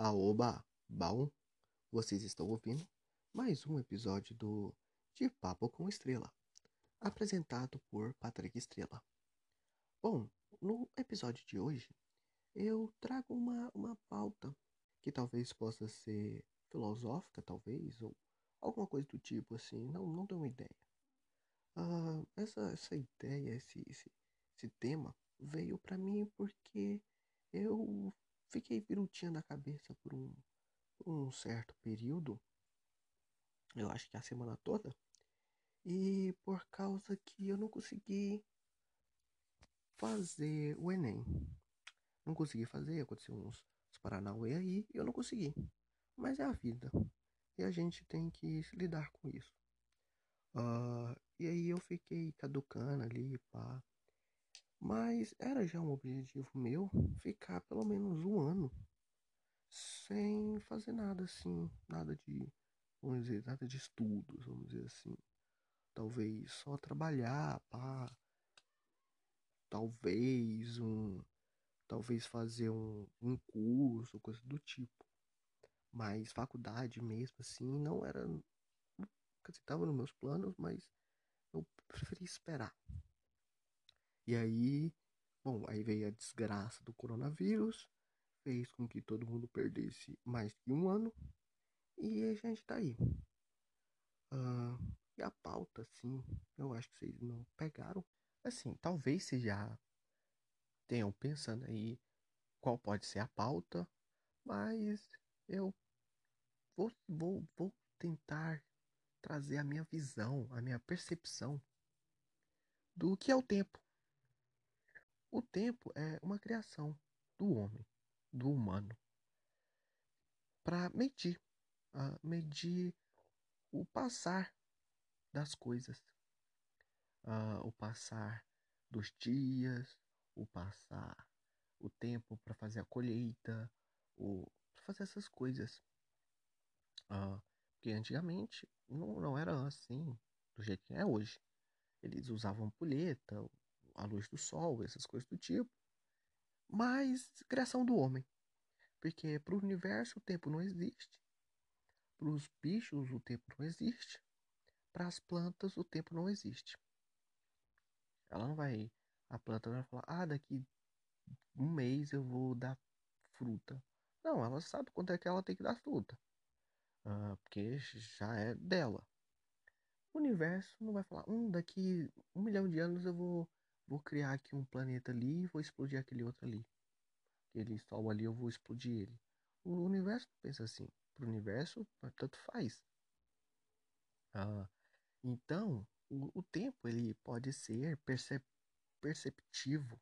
Aoba, bom, vocês estão ouvindo mais um episódio do De Papo com Estrela, apresentado por Patrick Estrela. Bom, no episódio de hoje eu trago uma, uma pauta que talvez possa ser filosófica, talvez, ou alguma coisa do tipo assim, não, não tenho uma ideia. Uh, essa, essa ideia, esse, esse, esse tema veio para mim porque eu fiquei virutinha na cabeça por um, um certo período, eu acho que a semana toda, e por causa que eu não consegui fazer o Enem. Não consegui fazer, aconteceu uns, uns Paranauê aí e eu não consegui. Mas é a vida. E a gente tem que lidar com isso. Uh, e aí eu fiquei caducando ali, pá. Mas era já um objetivo meu ficar pelo menos um ano sem fazer nada assim, nada de, vamos dizer, nada de estudos, vamos dizer assim. Talvez só trabalhar, pá. Talvez um, talvez fazer um, um curso, coisa do tipo. Mas faculdade mesmo assim não era, quer dizer, tava nos meus planos, mas eu preferi esperar. E aí, bom, aí veio a desgraça do coronavírus, fez com que todo mundo perdesse mais de um ano, e a gente tá aí. E a pauta, assim, eu acho que vocês não pegaram. Assim, talvez vocês já tenham pensando aí qual pode ser a pauta, mas eu vou, vou, vou tentar trazer a minha visão, a minha percepção do que é o tempo. O tempo é uma criação do homem, do humano, para medir, uh, medir o passar das coisas, uh, o passar dos dias, o passar o tempo para fazer a colheita, o fazer essas coisas. Uh, porque antigamente não, não era assim, do jeito que é hoje. Eles usavam pulheta, a luz do sol, essas coisas do tipo. Mas criação do homem. Porque para o universo o tempo não existe. Para os bichos o tempo não existe. Para as plantas o tempo não existe. Ela não vai. A planta não vai falar, ah, daqui um mês eu vou dar fruta. Não, ela sabe quanto é que ela tem que dar fruta. Uh, porque já é dela. O universo não vai falar, hum, daqui um milhão de anos eu vou vou criar aqui um planeta ali e vou explodir aquele outro ali. Aquele sol ali eu vou explodir ele. O universo pensa assim. Para o universo, tanto faz. Ah, então, o, o, tempo ele pode ser percep perceptivo,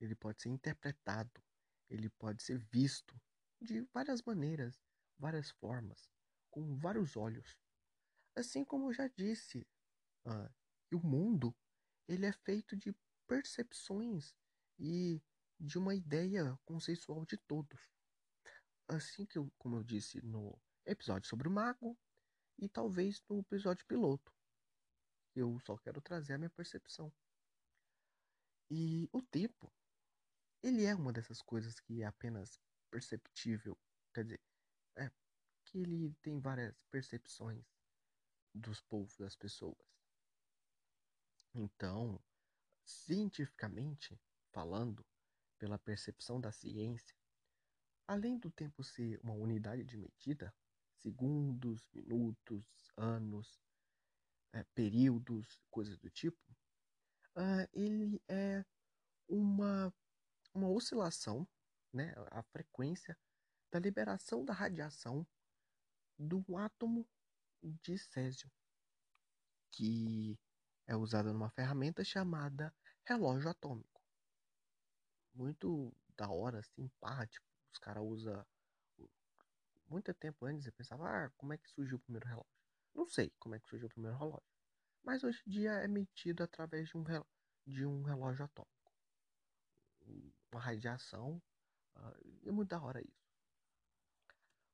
ele pode ser interpretado, ele pode ser visto de várias maneiras, várias formas, com vários olhos. Assim como eu já disse, ah, o mundo ele é feito de percepções e de uma ideia conceitual de todos. Assim que eu, como eu disse no episódio sobre o mago e talvez no episódio piloto. Eu só quero trazer a minha percepção. E o tempo, ele é uma dessas coisas que é apenas perceptível, quer dizer, é que ele tem várias percepções dos povos, das pessoas. Então, cientificamente falando, pela percepção da ciência, além do tempo ser uma unidade de medida, segundos, minutos, anos, é, períodos, coisas do tipo, uh, ele é uma, uma oscilação, né, a frequência da liberação da radiação do átomo de césio, que é usada numa ferramenta chamada relógio atômico. Muito da hora, assim, pá, tipo, os caras usam. Muito tempo antes eu pensava, ah, como é que surgiu o primeiro relógio? Não sei como é que surgiu o primeiro relógio. Mas hoje em dia é medido através de um, de um relógio atômico. Uma radiação. Uh, é muito da hora isso.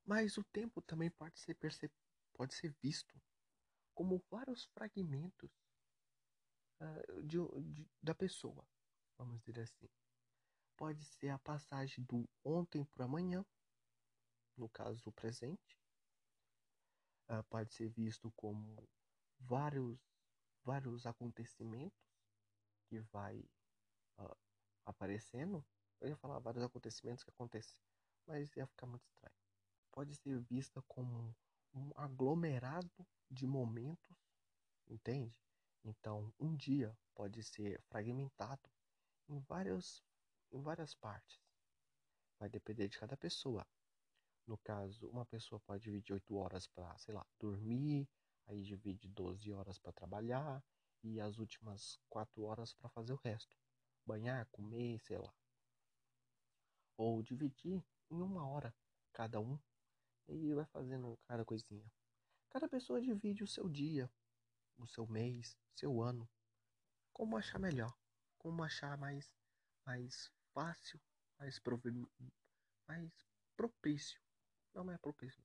Mas o tempo também pode ser, perce... pode ser visto como vários fragmentos uh, de, de, da pessoa, vamos dizer assim. Pode ser a passagem do ontem para amanhã, no caso o presente, uh, pode ser visto como vários, vários acontecimentos que vai uh, aparecendo. Eu ia falar vários acontecimentos que acontecem, mas ia ficar muito estranho. Pode ser vista como um aglomerado de momentos, entende? Então, um dia pode ser fragmentado em várias, em várias partes. Vai depender de cada pessoa. No caso, uma pessoa pode dividir 8 horas para, sei lá, dormir, aí divide 12 horas para trabalhar e as últimas 4 horas para fazer o resto. Banhar, comer, sei lá. Ou dividir em uma hora cada um e vai fazendo cada coisinha. Cada pessoa divide o seu dia, o seu mês, seu ano, como achar melhor, como achar mais, mais fácil, mais, mais propício. Não é propício.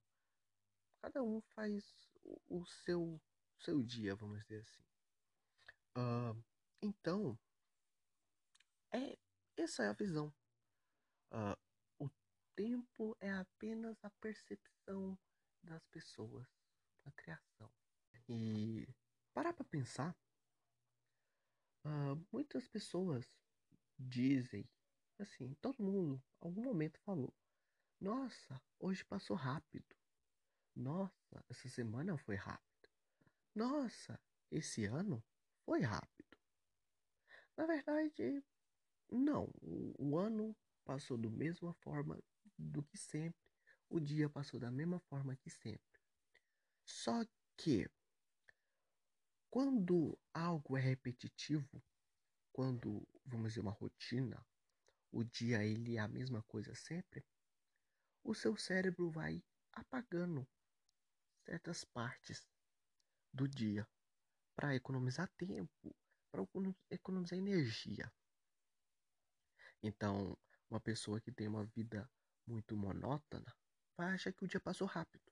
Cada um faz o, seu, seu dia, vamos dizer assim. Uh, então, é essa é a visão. Uh, o tempo é apenas a percepção das pessoas, a criação. E parar para pensar, uh, muitas pessoas dizem, assim, todo mundo, algum momento falou, nossa, hoje passou rápido. Nossa, essa semana foi rápido. Nossa, esse ano foi rápido. Na verdade, não. O, o ano passou da mesma forma do que sempre. O dia passou da mesma forma que sempre. Só que quando algo é repetitivo, quando vamos dizer uma rotina, o dia ele é a mesma coisa sempre, o seu cérebro vai apagando certas partes do dia para economizar tempo, para economizar energia. Então, uma pessoa que tem uma vida muito monótona vai achar que o dia passou rápido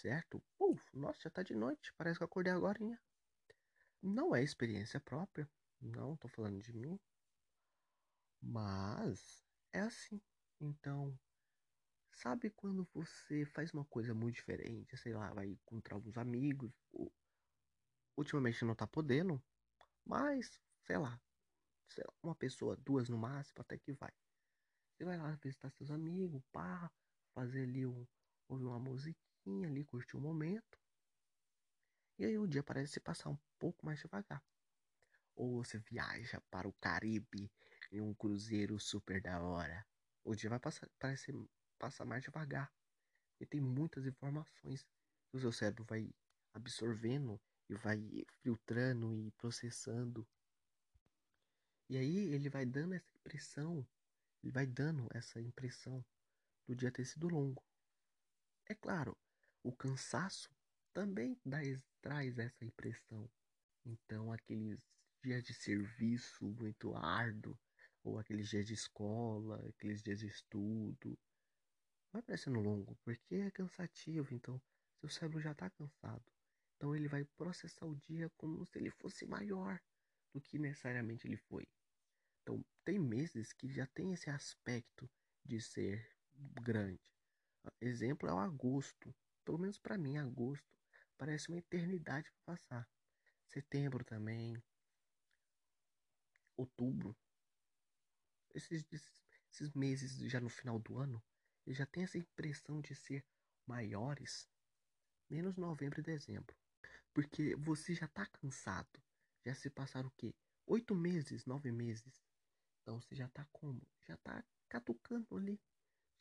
certo? Uf, nossa, já tá de noite, parece que eu acordei agora. Não é experiência própria, não tô falando de mim, mas é assim. Então, sabe quando você faz uma coisa muito diferente, sei lá, vai encontrar alguns amigos, ou, ultimamente não tá podendo, mas, sei lá, sei lá, uma pessoa, duas no máximo, até que vai. Você vai lá visitar seus amigos, pá, fazer ali um, ouvir uma ali, curtir o momento. E aí o dia parece se passar um pouco mais devagar. Ou você viaja para o Caribe em um cruzeiro super da hora. O dia vai passar, parece passar mais devagar. E tem muitas informações que o seu cérebro vai absorvendo e vai filtrando e processando. E aí ele vai dando essa impressão, ele vai dando essa impressão do dia ter sido longo. É claro, o cansaço também dá, traz essa impressão. Então, aqueles dias de serviço muito árduo, ou aqueles dias de escola, aqueles dias de estudo, vai parecendo longo, porque é cansativo, então seu cérebro já está cansado. Então ele vai processar o dia como se ele fosse maior do que necessariamente ele foi. Então tem meses que já tem esse aspecto de ser grande. Exemplo é o agosto. Pelo menos para mim, agosto parece uma eternidade para passar. Setembro também. Outubro. Esses, esses meses já no final do ano, eu já tenho essa impressão de ser maiores. Menos novembro e dezembro. Porque você já tá cansado. Já se passaram o quê? Oito meses, nove meses. Então você já tá como? Já tá catucando ali.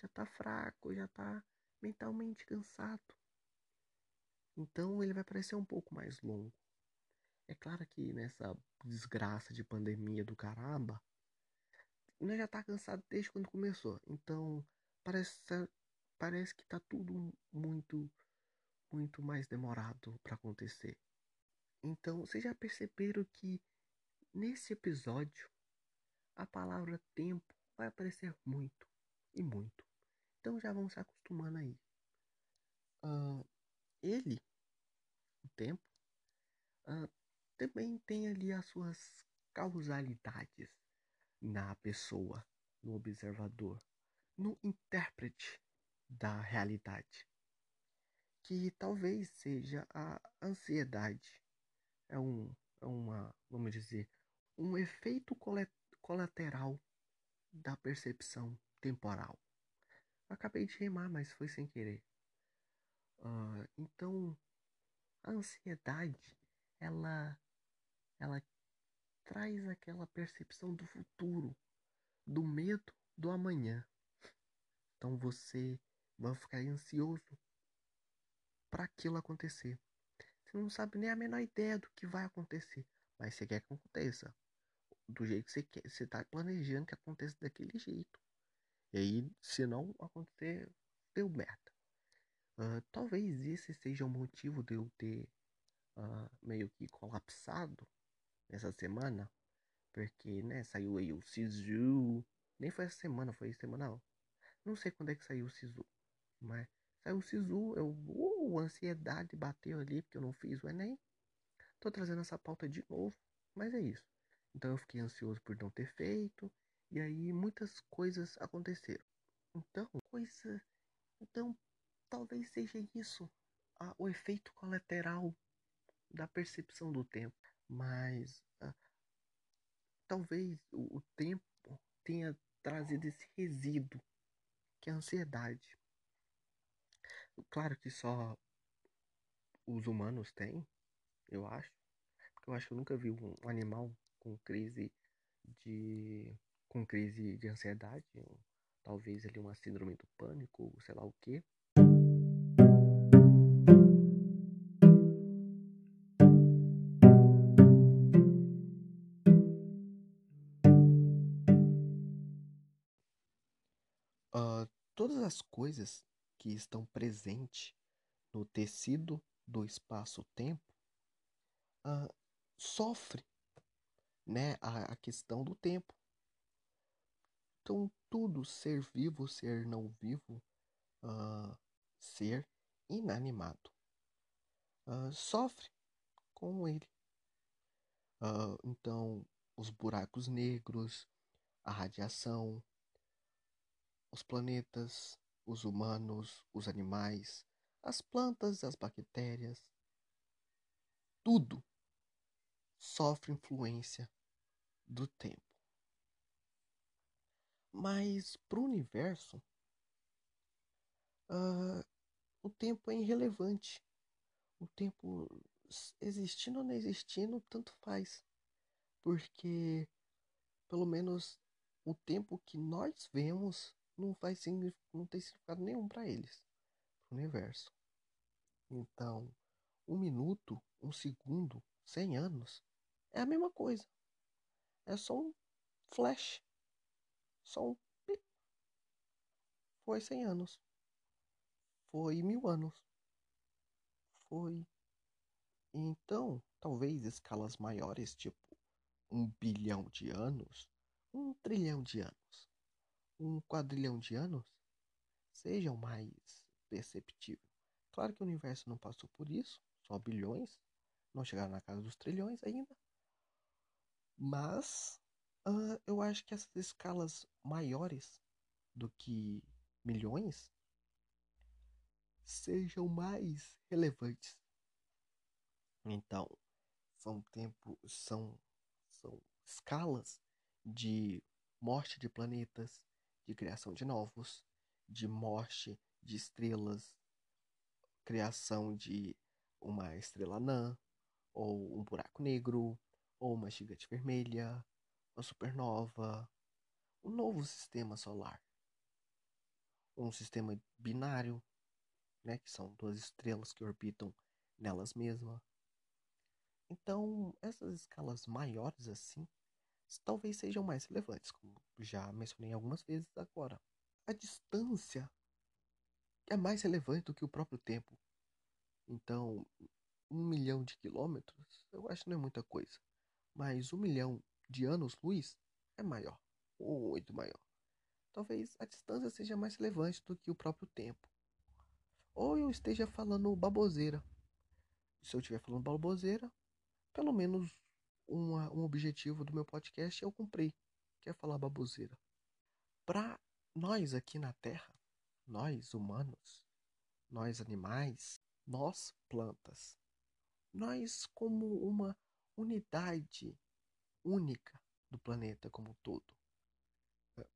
Já tá fraco, já tá mentalmente cansado. Então ele vai parecer um pouco mais longo. É claro que nessa desgraça de pandemia do caramba, nós já tá cansado desde quando começou. Então parece, parece que tá tudo muito, muito mais demorado para acontecer. Então vocês já perceberam que nesse episódio a palavra tempo vai aparecer muito e muito. Então já vamos se acostumando aí. Uh, ele, o tempo, uh, também tem ali as suas causalidades na pessoa, no observador, no intérprete da realidade, que talvez seja a ansiedade. É, um, é uma, vamos dizer, um efeito colateral da percepção temporal. Acabei de rimar, mas foi sem querer. Uh, então, a ansiedade, ela, ela traz aquela percepção do futuro, do medo do amanhã. Então você vai ficar ansioso para aquilo acontecer. Você não sabe nem a menor ideia do que vai acontecer, mas você quer que aconteça do jeito que você quer. Você está planejando que aconteça daquele jeito. E aí, se não acontecer, deu merda. Uh, talvez esse seja o motivo de eu ter uh, meio que colapsado nessa semana. Porque, né, saiu aí o Sisu. Nem foi essa semana, foi semanal. Não sei quando é que saiu o Sisu. Mas saiu o Sisu, eu, uh, ansiedade bateu ali porque eu não fiz o Enem. Tô trazendo essa pauta de novo, mas é isso. Então eu fiquei ansioso por não ter feito. E aí muitas coisas aconteceram. Então, coisa. Então, talvez seja isso. A, o efeito colateral da percepção do tempo. Mas uh, talvez o, o tempo tenha trazido esse resíduo, que é a ansiedade. Claro que só os humanos têm, eu acho. Porque eu acho que eu nunca vi um animal com crise de com crise de ansiedade, talvez ali uma síndrome do pânico, sei lá o que. Uh, todas as coisas que estão presentes no tecido do espaço-tempo uh, né, a, a questão do tempo. Então, tudo, ser vivo, ser não vivo, uh, ser inanimado, uh, sofre com ele. Uh, então, os buracos negros, a radiação, os planetas, os humanos, os animais, as plantas, as bactérias, tudo sofre influência do tempo. Mas para o universo, uh, o tempo é irrelevante. O tempo existindo ou não existindo, tanto faz. Porque, pelo menos, o tempo que nós vemos não, faz, não tem significado nenhum para eles, para o universo. Então, um minuto, um segundo, cem anos é a mesma coisa. É só um flash. Só um. Foi 100 anos. Foi mil anos. Foi. Então, talvez escalas maiores, tipo um bilhão de anos, um trilhão de anos, um quadrilhão de anos, sejam mais perceptíveis. Claro que o universo não passou por isso, só bilhões, não chegaram na casa dos trilhões ainda, mas uh, eu acho que essas escalas maiores do que milhões sejam mais relevantes. Então, são tempo, são, são escalas de morte de planetas, de criação de novos, de morte de estrelas, criação de uma estrela anã ou um buraco negro, ou uma gigante vermelha, uma supernova, um novo sistema solar, um sistema binário, né, que são duas estrelas que orbitam nelas mesmas. Então, essas escalas maiores assim, talvez sejam mais relevantes, como já mencionei algumas vezes agora. A distância é mais relevante do que o próprio tempo. Então, um milhão de quilômetros, eu acho que não é muita coisa mas um milhão de anos-luz é maior, muito maior. Talvez a distância seja mais relevante do que o próprio tempo. Ou eu esteja falando baboseira. Se eu estiver falando baboseira, pelo menos uma, um objetivo do meu podcast eu cumpri, que é falar baboseira. Para nós aqui na Terra, nós humanos, nós animais, nós plantas, nós como uma unidade única do planeta como um todo.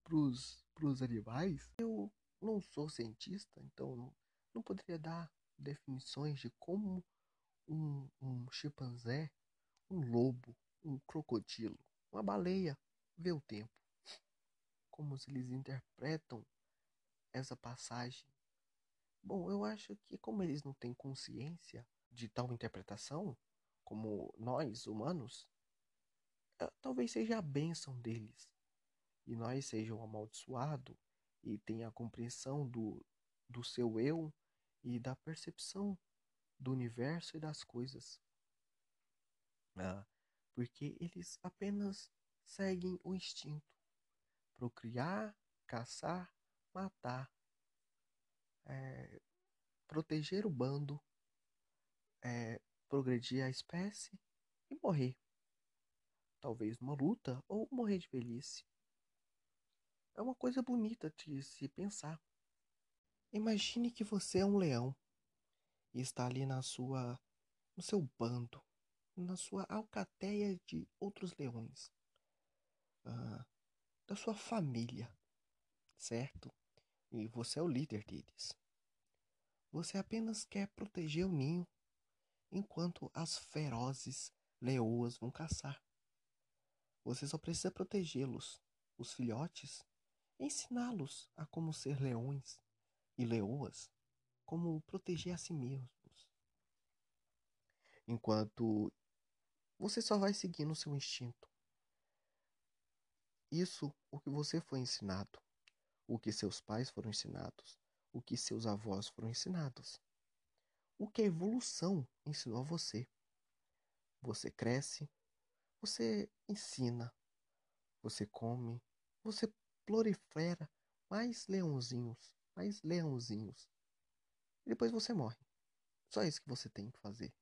Para os animais, eu não sou cientista, então não, não poderia dar definições de como um, um chimpanzé, um lobo, um crocodilo, uma baleia vê o tempo. Como eles interpretam essa passagem. Bom, eu acho que como eles não têm consciência de tal interpretação, como nós, humanos, talvez seja a bênção deles. E nós sejam amaldiçoados e tenha a compreensão do, do seu eu e da percepção do universo e das coisas. Ah, porque eles apenas seguem o instinto: procriar, caçar, matar, é, proteger o bando, é, progredir a espécie e morrer. Talvez numa luta ou morrer de velhice. É uma coisa bonita de se pensar. Imagine que você é um leão e está ali na sua no seu bando, na sua alcateia de outros leões, ah, da sua família, certo? E você é o líder deles. Você apenas quer proteger o ninho enquanto as ferozes leoas vão caçar. Você só precisa protegê-los, os filhotes, ensiná-los a como ser leões e leoas, como proteger a si mesmos. Enquanto você só vai seguindo o seu instinto. Isso o que você foi ensinado, o que seus pais foram ensinados, o que seus avós foram ensinados, o que a evolução ensinou a você. Você cresce, você ensina, você come, você prolifera mais leãozinhos, mais leãozinhos. E depois você morre. Só isso que você tem que fazer.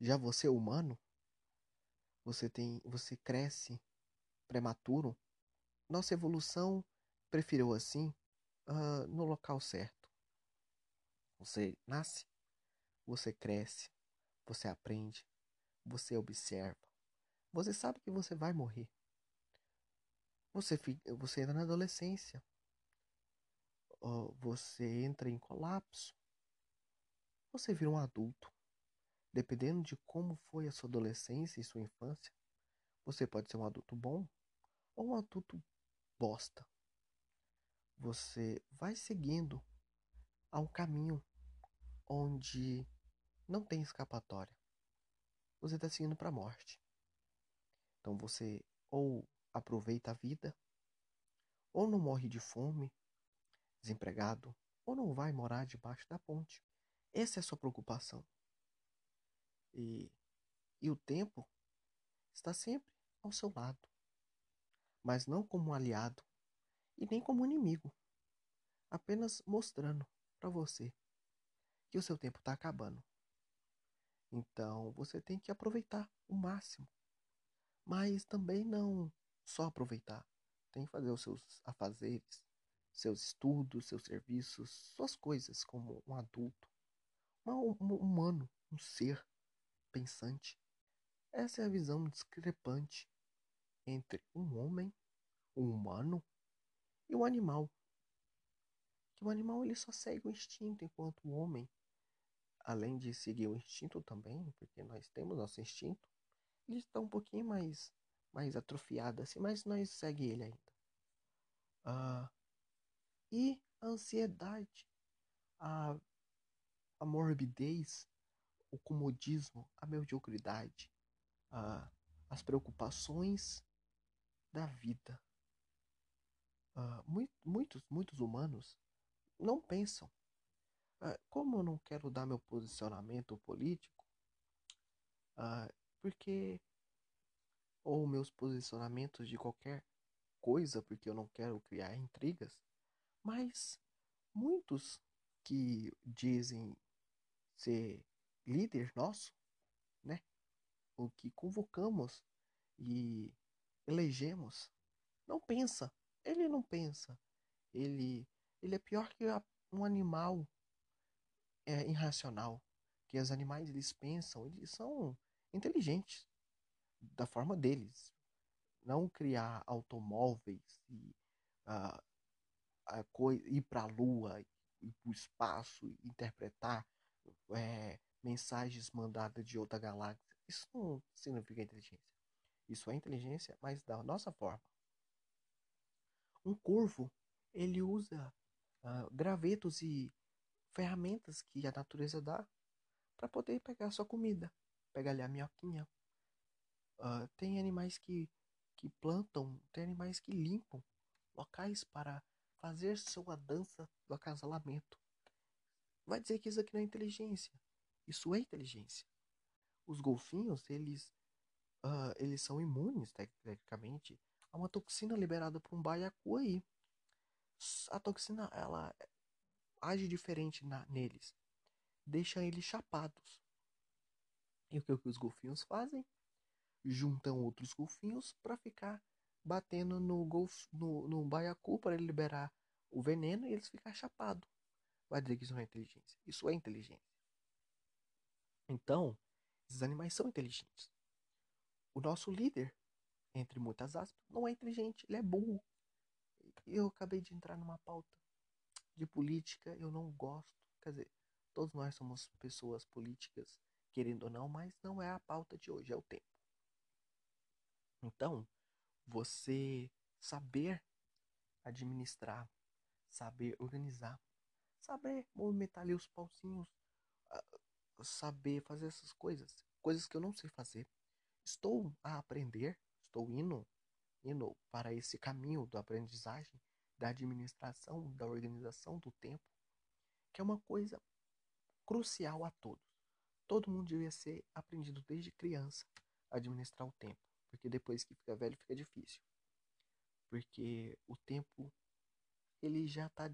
Já você humano, você tem, você cresce prematuro. Nossa evolução preferiu assim uh, no local certo. Você nasce, você cresce, você aprende, você observa. Você sabe que você vai morrer. Você, você entra na adolescência. Você entra em colapso. Você vira um adulto. Dependendo de como foi a sua adolescência e sua infância, você pode ser um adulto bom ou um adulto bosta. Você vai seguindo a um caminho onde não tem escapatória. Você está seguindo para a morte. Então você ou aproveita a vida, ou não morre de fome, desempregado, ou não vai morar debaixo da ponte. Essa é a sua preocupação. E, e o tempo está sempre ao seu lado, mas não como um aliado e nem como um inimigo, apenas mostrando para você que o seu tempo está acabando. Então você tem que aproveitar o máximo, mas também não só aproveitar. Tem que fazer os seus afazeres, seus estudos, seus serviços, suas coisas como um adulto, um, um humano, um ser pensante. Essa é a visão discrepante entre um homem, um humano e um animal. Que o animal ele só segue o instinto, enquanto o homem, além de seguir o instinto também, porque nós temos nosso instinto, ele está um pouquinho mais mais atrofiado assim, mas nós segue ele ainda. Uh, e a ansiedade, a, a morbidez, o comodismo, a mediocridade, uh, as preocupações da vida. Uh, muito, muitos, muitos humanos não pensam. Uh, como eu não quero dar meu posicionamento político, uh, porque ou meus posicionamentos de qualquer coisa, porque eu não quero criar intrigas, mas muitos que dizem ser líder nosso, né? O que convocamos e elegemos, não pensa. Ele não pensa. Ele ele é pior que um animal é, irracional. Que os animais eles pensam, eles são inteligentes da forma deles. Não criar automóveis e uh, a ir para a lua, ir para o espaço, interpretar é, mensagens mandadas de outra galáxia. Isso não significa inteligência. Isso é inteligência, mas da nossa forma. Um corvo, ele usa uh, gravetos e ferramentas que a natureza dá para poder pegar sua comida. Pegar ali a minhoquinha. Uh, tem animais que, que plantam, tem animais que limpam locais para fazer sua dança do acasalamento. Vai dizer que isso aqui não é inteligência. Isso é inteligência. Os golfinhos, eles, uh, eles são imunes, tecnicamente, a uma toxina liberada por um baiacu aí. A toxina, ela age diferente na, neles. Deixa eles chapados. E o que, os golfinhos fazem? Juntam outros golfinhos para ficar batendo no, golf, no, no baiacu para ele liberar o veneno e eles ficar chapados. Vai dizer que isso não é inteligência. Isso é inteligência. Então, esses animais são inteligentes. O nosso líder, entre muitas aspas, não é inteligente, ele é burro. Eu acabei de entrar numa pauta de política, eu não gosto. Quer dizer, todos nós somos pessoas políticas, querendo ou não, mas não é a pauta de hoje, é o tempo. Então, você saber administrar, saber organizar, saber movimentar ali os pauzinhos, ah, saber fazer essas coisas, coisas que eu não sei fazer. Estou a aprender, estou indo, indo para esse caminho da aprendizagem, da administração, da organização do tempo, que é uma coisa crucial a todos. Todo mundo devia ser aprendido desde criança a administrar o tempo, porque depois que fica velho fica difícil. Porque o tempo ele já está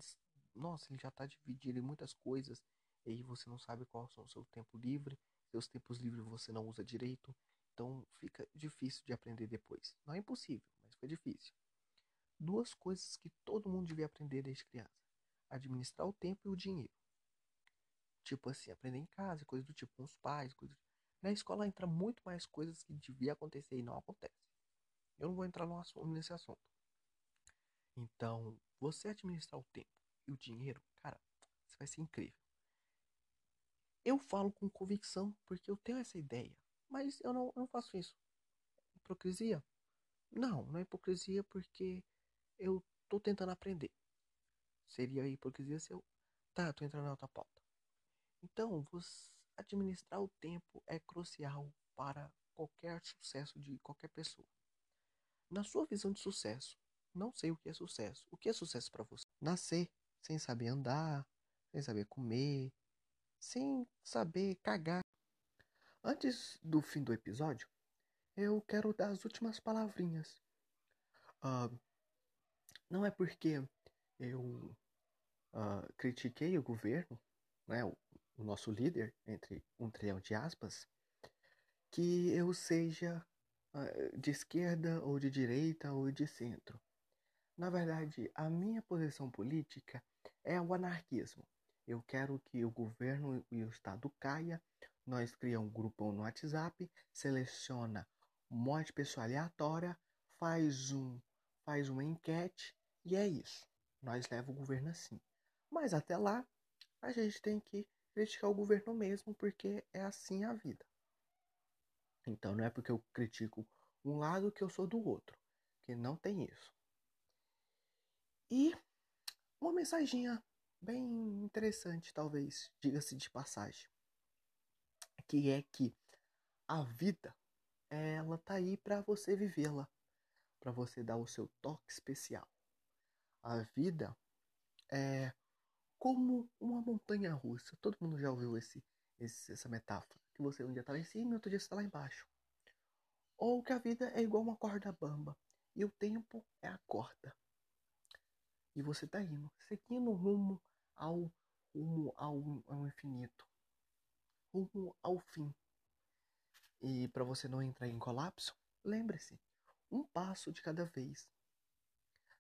nossa, ele já está dividido em muitas coisas e aí você não sabe qual são o seu tempo livre, seus tempos livres você não usa direito, então fica difícil de aprender depois. Não é impossível, mas fica difícil. Duas coisas que todo mundo devia aprender desde criança: administrar o tempo e o dinheiro. Tipo assim, aprender em casa, coisas do tipo com os pais, coisas na escola entra muito mais coisas que devia acontecer e não acontece. Eu não vou entrar no assunto, nesse assunto. Então, você administrar o tempo e o dinheiro, cara, isso vai ser incrível. Eu falo com convicção porque eu tenho essa ideia, mas eu não, eu não faço isso. Hipocrisia? Não, não é hipocrisia porque eu tô tentando aprender. Seria hipocrisia se eu. Tá, tô entrando na outra pauta. Então, administrar o tempo é crucial para qualquer sucesso de qualquer pessoa. Na sua visão de sucesso, não sei o que é sucesso. O que é sucesso para você? Nascer sem saber andar, sem saber comer, sem saber cagar. Antes do fim do episódio, eu quero dar as últimas palavrinhas. Uh, não é porque eu uh, critiquei o governo, né, o, nosso líder, entre um trilhão de aspas, que eu seja uh, de esquerda ou de direita ou de centro. Na verdade, a minha posição política é o anarquismo. Eu quero que o governo e o Estado caia. Nós criamos um grupo no WhatsApp, seleciona um monte de pessoa aleatória, faz um faz uma enquete e é isso. Nós levamos o governo assim. Mas até lá, a gente tem que criticar o governo mesmo, porque é assim a vida. Então não é porque eu critico um lado que eu sou do outro, que não tem isso. E uma mensaginha bem interessante, talvez, diga-se de passagem, que é que a vida ela tá aí para você vivê-la, para você dar o seu toque especial. A vida é como uma montanha russa. Todo mundo já ouviu esse, esse essa metáfora, que você um dia tá lá em cima e outro dia está lá embaixo. Ou que a vida é igual uma corda bamba e o tempo é a corda. E você está indo, seguindo rumo ao rumo ao, ao infinito, rumo ao fim. E para você não entrar em colapso, lembre-se, um passo de cada vez.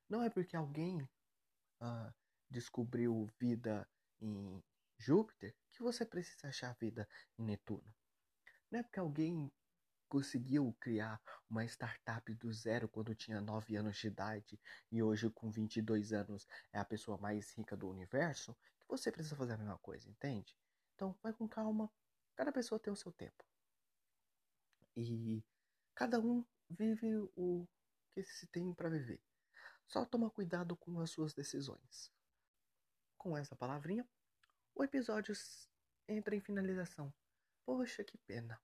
Não é porque alguém ah, descobriu vida em Júpiter que você precisa achar vida em Netuno. Não é porque alguém conseguiu criar uma startup do zero quando tinha 9 anos de idade e hoje com 22 anos é a pessoa mais rica do universo, que você precisa fazer a mesma coisa, entende? Então, vai com calma. Cada pessoa tem o seu tempo. E cada um vive o que se tem para viver. Só toma cuidado com as suas decisões. Com essa palavrinha, o episódio entra em finalização. Poxa, que pena.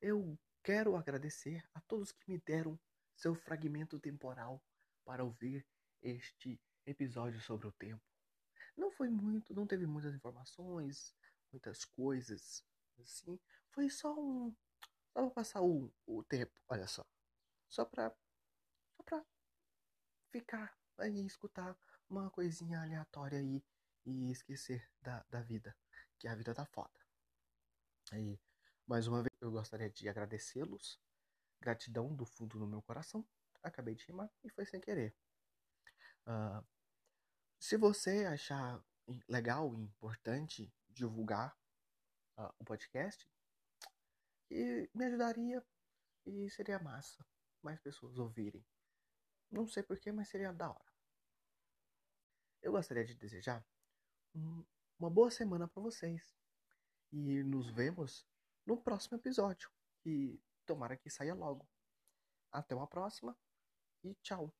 Eu quero agradecer a todos que me deram seu fragmento temporal para ouvir este episódio sobre o tempo. Não foi muito, não teve muitas informações, muitas coisas assim. Foi só um. Só pra passar o, o tempo, olha só. Só pra. Só pra ficar aí, escutar uma coisinha aleatória aí e esquecer da, da vida. Que a vida tá foda. Aí, mais uma vez, eu gostaria de agradecê-los. Gratidão do fundo do meu coração. Acabei de rimar e foi sem querer. Uh, se você achar legal e importante divulgar uh, o podcast, e me ajudaria e seria massa mais pessoas ouvirem. Não sei porquê, mas seria da hora. Eu gostaria de desejar um, uma boa semana para vocês. E nos vemos no próximo episódio. E tomara que saia logo. Até uma próxima e tchau.